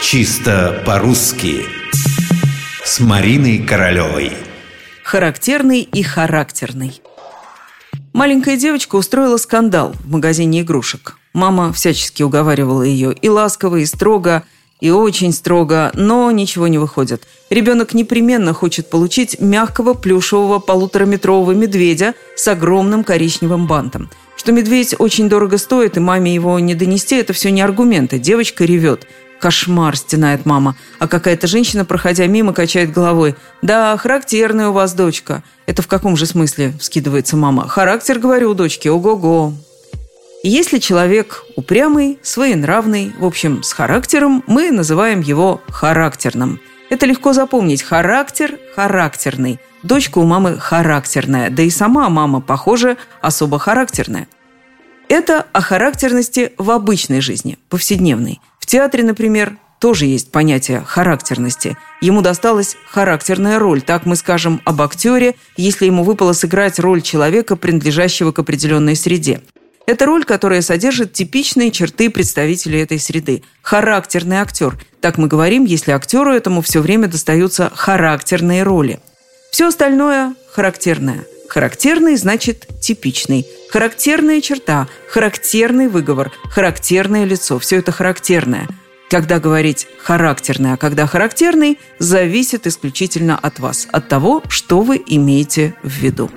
Чисто по-русски С Мариной Королевой Характерный и характерный Маленькая девочка устроила скандал в магазине игрушек. Мама всячески уговаривала ее и ласково, и строго, и очень строго, но ничего не выходит. Ребенок непременно хочет получить мягкого плюшевого полутораметрового медведя с огромным коричневым бантом. Что медведь очень дорого стоит, и маме его не донести, это все не аргументы. Девочка ревет. «Кошмар!» – стенает мама. А какая-то женщина, проходя мимо, качает головой. «Да, характерная у вас дочка». «Это в каком же смысле?» – вскидывается мама. «Характер, говорю, у дочки, ого-го». Если человек упрямый, своенравный, в общем, с характером, мы называем его характерным. Это легко запомнить. Характер – характерный. Дочка у мамы характерная, да и сама мама, похоже, особо характерная. Это о характерности в обычной жизни, повседневной. В театре, например, тоже есть понятие характерности. Ему досталась характерная роль. Так мы скажем об актере, если ему выпало сыграть роль человека, принадлежащего к определенной среде. Это роль, которая содержит типичные черты представителей этой среды. Характерный актер. Так мы говорим, если актеру этому все время достаются характерные роли. Все остальное характерное. Характерный значит типичный. Характерная черта, характерный выговор, характерное лицо. Все это характерное. Когда говорить характерный, а когда характерный, зависит исключительно от вас, от того, что вы имеете в виду.